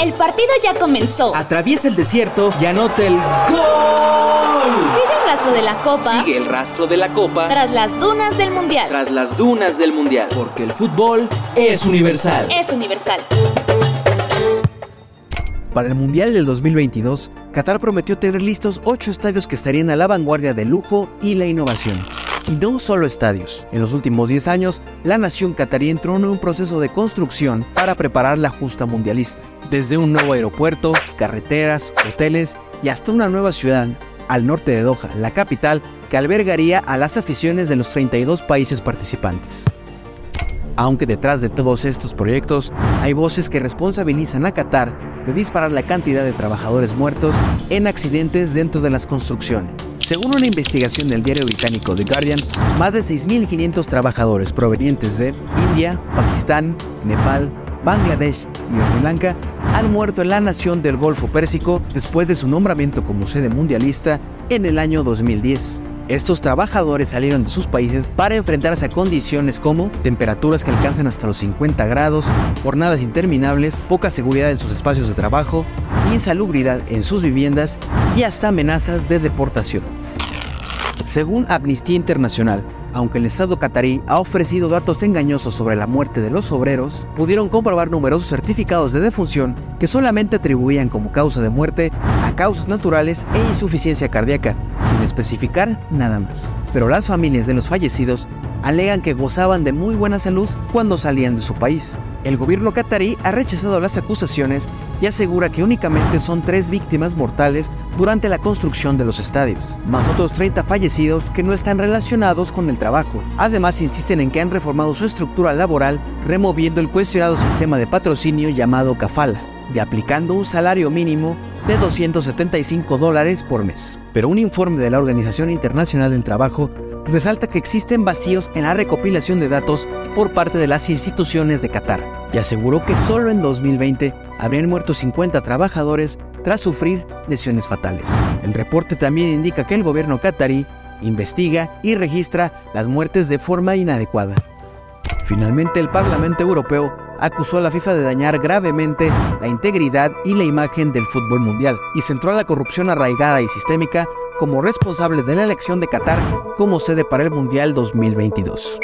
El partido ya comenzó. Atraviesa el desierto y anota el gol. Sigue el rastro de la copa. Sigue el rastro de la copa. Tras las dunas del mundial. Tras las dunas del mundial. Porque el fútbol es universal. Es universal. Para el Mundial del 2022, Qatar prometió tener listos ocho estadios que estarían a la vanguardia del lujo y la innovación. Y no solo estadios. En los últimos 10 años, la nación qatarí entró en un proceso de construcción para preparar la justa mundialista. Desde un nuevo aeropuerto, carreteras, hoteles y hasta una nueva ciudad, al norte de Doha, la capital, que albergaría a las aficiones de los 32 países participantes. Aunque detrás de todos estos proyectos hay voces que responsabilizan a Qatar de disparar la cantidad de trabajadores muertos en accidentes dentro de las construcciones. Según una investigación del diario británico The Guardian, más de 6.500 trabajadores provenientes de India, Pakistán, Nepal, Bangladesh y Sri Lanka han muerto en la nación del Golfo Pérsico después de su nombramiento como sede mundialista en el año 2010. Estos trabajadores salieron de sus países para enfrentarse a condiciones como temperaturas que alcanzan hasta los 50 grados, jornadas interminables, poca seguridad en sus espacios de trabajo, insalubridad en sus viviendas y hasta amenazas de deportación. Según Amnistía Internacional, aunque el Estado catarí ha ofrecido datos engañosos sobre la muerte de los obreros, pudieron comprobar numerosos certificados de defunción que solamente atribuían como causa de muerte a causas naturales e insuficiencia cardíaca, sin especificar nada más. Pero las familias de los fallecidos alegan que gozaban de muy buena salud cuando salían de su país. El gobierno catarí ha rechazado las acusaciones y asegura que únicamente son tres víctimas mortales durante la construcción de los estadios, más otros 30 fallecidos que no están relacionados con el trabajo. Además, insisten en que han reformado su estructura laboral removiendo el cuestionado sistema de patrocinio llamado Kafala y aplicando un salario mínimo de 275 dólares por mes. Pero un informe de la Organización Internacional del Trabajo resalta que existen vacíos en la recopilación de datos por parte de las instituciones de Qatar y aseguró que solo en 2020 habrían muerto 50 trabajadores tras sufrir lesiones fatales. El reporte también indica que el gobierno qatarí investiga y registra las muertes de forma inadecuada. Finalmente, el Parlamento Europeo acusó a la FIFA de dañar gravemente la integridad y la imagen del fútbol mundial y centró a la corrupción arraigada y sistémica como responsable de la elección de Qatar como sede para el Mundial 2022.